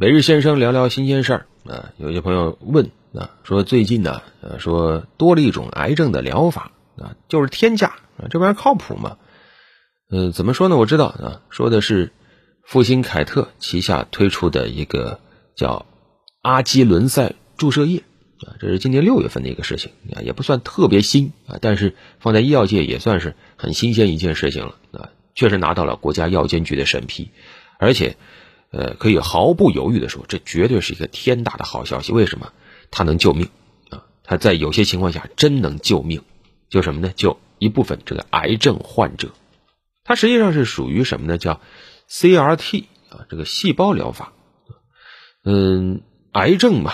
每日先生聊聊新鲜事儿啊，有些朋友问啊，说最近呢，呃，说多了一种癌症的疗法啊，就是天价啊，这玩意儿靠谱吗？嗯，怎么说呢？我知道啊，说的是复星凯特旗下推出的一个叫阿基伦赛注射液啊，这是今年六月份的一个事情啊，也不算特别新啊，但是放在医药界也算是很新鲜一件事情了啊，确实拿到了国家药监局的审批，而且。呃，可以毫不犹豫的说，这绝对是一个天大的好消息。为什么？它能救命啊！它在有些情况下真能救命，就什么呢？就一部分这个癌症患者，它实际上是属于什么呢？叫 CRT 啊，这个细胞疗法。嗯，癌症嘛，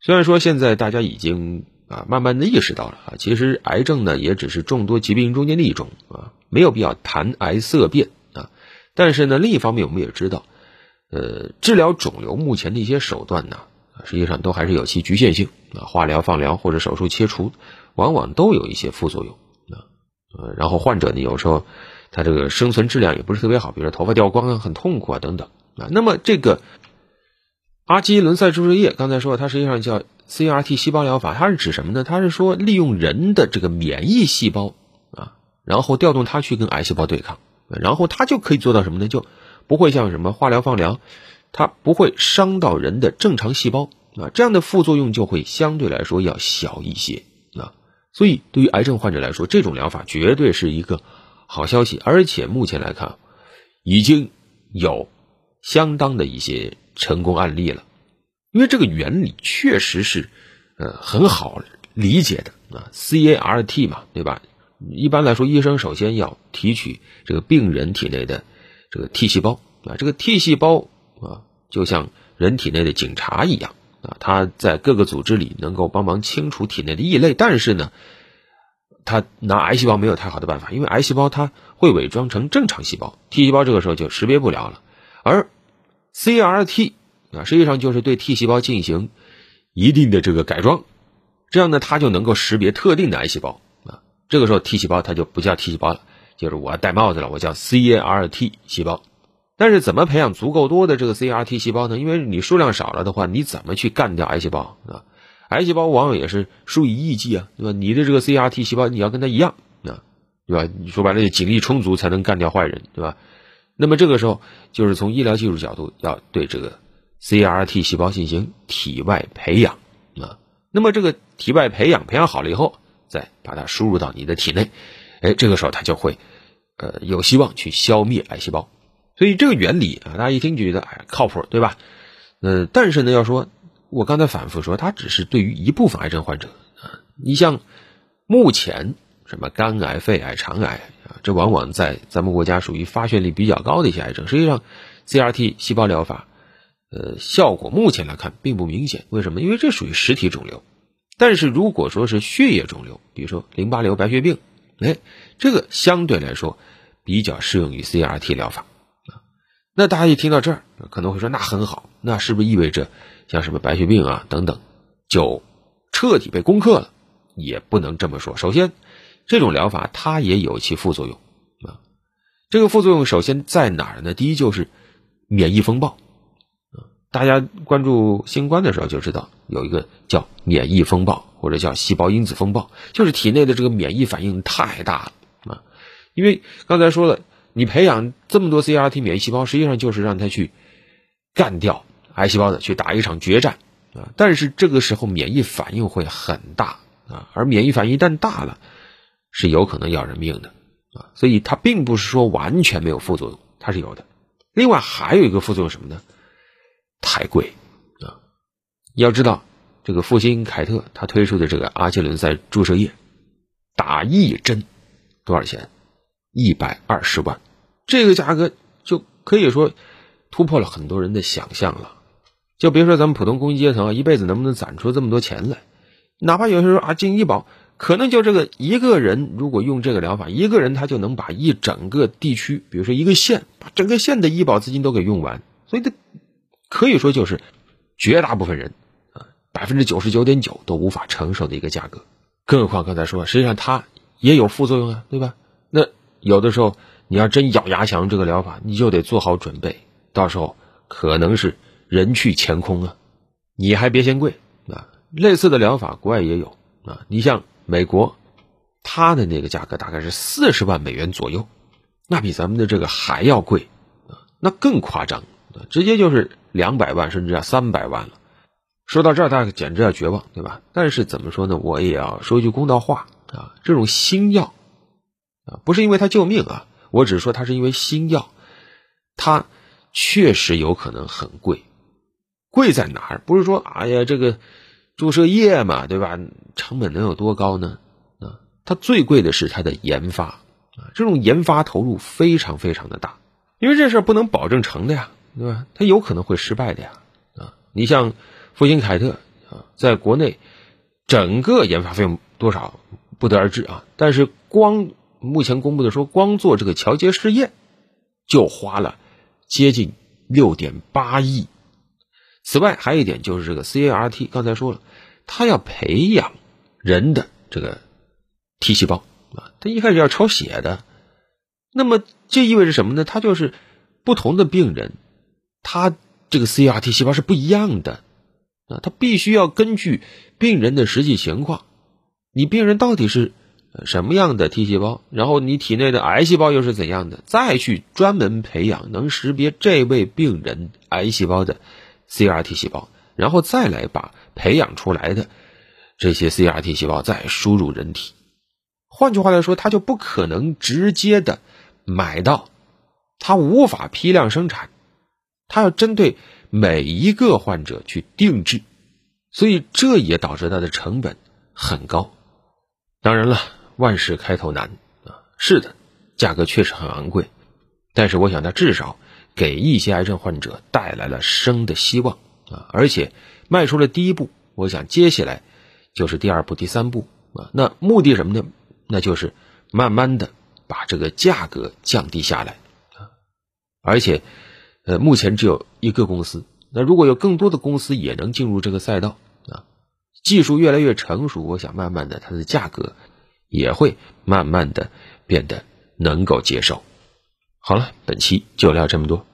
虽然说现在大家已经啊慢慢的意识到了啊，其实癌症呢也只是众多疾病中间的一种啊，没有必要谈癌色变啊。但是呢，另一方面我们也知道。呃，治疗肿瘤目前的一些手段呢，实际上都还是有其局限性啊，化疗、放疗或者手术切除，往往都有一些副作用啊。呃，然后患者呢，有时候他这个生存质量也不是特别好，比如说头发掉光啊，很痛苦啊等等啊。那么这个阿基伦赛注射液，刚才说它实际上叫 CRT 细胞疗法，它是指什么呢？它是说利用人的这个免疫细胞啊，然后调动它去跟癌细胞对抗，然后它就可以做到什么呢？就不会像什么化疗、放疗，它不会伤到人的正常细胞啊，这样的副作用就会相对来说要小一些啊。所以对于癌症患者来说，这种疗法绝对是一个好消息。而且目前来看，已经有相当的一些成功案例了，因为这个原理确实是呃很好理解的啊，CAR-T 嘛，对吧？一般来说，医生首先要提取这个病人体内的。这个 T 细胞啊，这个 T 细胞啊，就像人体内的警察一样啊，它在各个组织里能够帮忙清除体内的异类。但是呢，它拿癌细胞没有太好的办法，因为癌细胞它会伪装成正常细胞，T 细胞这个时候就识别不了了。而 CRT 啊，实际上就是对 T 细胞进行一定的这个改装，这样呢，它就能够识别特定的癌细胞啊。这个时候 T 细胞它就不叫 T 细胞了。就是我戴帽子了，我叫 CAR-T 细胞，但是怎么培养足够多的这个 C R T 细胞呢？因为你数量少了的话，你怎么去干掉癌细胞啊？癌细胞往往也是数以亿计啊，对吧？你的这个 C R T 细胞你要跟它一样啊，对吧？你说白了，警力充足才能干掉坏人，对吧？那么这个时候就是从医疗技术角度，要对这个 C R T 细胞进行体外培养啊。那么这个体外培养培养好了以后，再把它输入到你的体内。哎，这个时候它就会，呃，有希望去消灭癌细胞，所以这个原理啊，大家一听就觉得哎靠谱，对吧？呃，但是呢，要说我刚才反复说，它只是对于一部分癌症患者啊，你像目前什么肝癌、肺癌、肠癌啊，这往往在咱们国家属于发现率比较高的一些癌症，实际上 CRT 细胞疗法，呃，效果目前来看并不明显。为什么？因为这属于实体肿瘤，但是如果说是血液肿瘤，比如说淋巴瘤、白血病。哎，这个相对来说比较适用于 CRT 疗法啊。那大家一听到这儿，可能会说那很好，那是不是意味着像什么白血病啊等等就彻底被攻克了？也不能这么说。首先，这种疗法它也有其副作用啊。这个副作用首先在哪儿呢？第一就是免疫风暴啊。大家关注新冠的时候就知道有一个叫免疫风暴。或者叫细胞因子风暴，就是体内的这个免疫反应太大了啊！因为刚才说了，你培养这么多 CRT 免疫细胞，实际上就是让它去干掉癌细胞的，去打一场决战啊！但是这个时候免疫反应会很大啊，而免疫反应一旦大了，是有可能要人命的啊！所以它并不是说完全没有副作用，它是有的。另外还有一个副作用什么呢？太贵啊！要知道。这个复兴凯特他推出的这个阿基伦赛注射液，打一针多少钱？一百二十万，这个价格就可以说突破了很多人的想象了。就别说咱们普通工薪阶层啊，一辈子能不能攒出这么多钱来？哪怕有时候啊进医保，可能就这个一个人如果用这个疗法，一个人他就能把一整个地区，比如说一个县，把整个县的医保资金都给用完。所以这可以说就是绝大部分人。百分之九十九点九都无法承受的一个价格，更何况刚才说，实际上它也有副作用啊，对吧？那有的时候你要真咬牙想用这个疗法，你就得做好准备，到时候可能是人去钱空啊，你还别嫌贵啊。类似的疗法国外也有啊，你像美国，它的那个价格大概是四十万美元左右，那比咱们的这个还要贵啊，那更夸张，直接就是两百万甚至要三百万了。说到这儿，大家简直要绝望，对吧？但是怎么说呢？我也要说一句公道话啊，这种新药啊，不是因为它救命啊，我只是说它是因为新药，它确实有可能很贵。贵在哪儿？不是说哎呀，这个注射液嘛，对吧？成本能有多高呢？啊，它最贵的是它的研发啊，这种研发投入非常非常的大，因为这事儿不能保证成的呀，对吧？它有可能会失败的呀，啊，你像。复星凯特啊，在国内整个研发费用多少不得而知啊，但是光目前公布的说，光做这个桥接试验就花了接近六点八亿。此外，还有一点就是这个 CAR-T，刚才说了，它要培养人的这个 T 细胞啊，它一开始要抽血的，那么这意味着什么呢？它就是不同的病人，他这个 CRT 细胞是不一样的。啊，他必须要根据病人的实际情况，你病人到底是什么样的 T 细胞，然后你体内的癌细胞又是怎样的，再去专门培养能识别这位病人癌细胞的 CRT 细胞，然后再来把培养出来的这些 CRT 细胞再输入人体。换句话来说，他就不可能直接的买到，他无法批量生产，他要针对。每一个患者去定制，所以这也导致它的成本很高。当然了，万事开头难啊，是的，价格确实很昂贵。但是我想，它至少给一些癌症患者带来了生的希望啊，而且迈出了第一步。我想接下来就是第二步、第三步啊。那目的什么呢？那就是慢慢的把这个价格降低下来啊，而且。呃，目前只有一个公司。那如果有更多的公司也能进入这个赛道啊，技术越来越成熟，我想慢慢的它的价格也会慢慢的变得能够接受。好了，本期就聊这么多。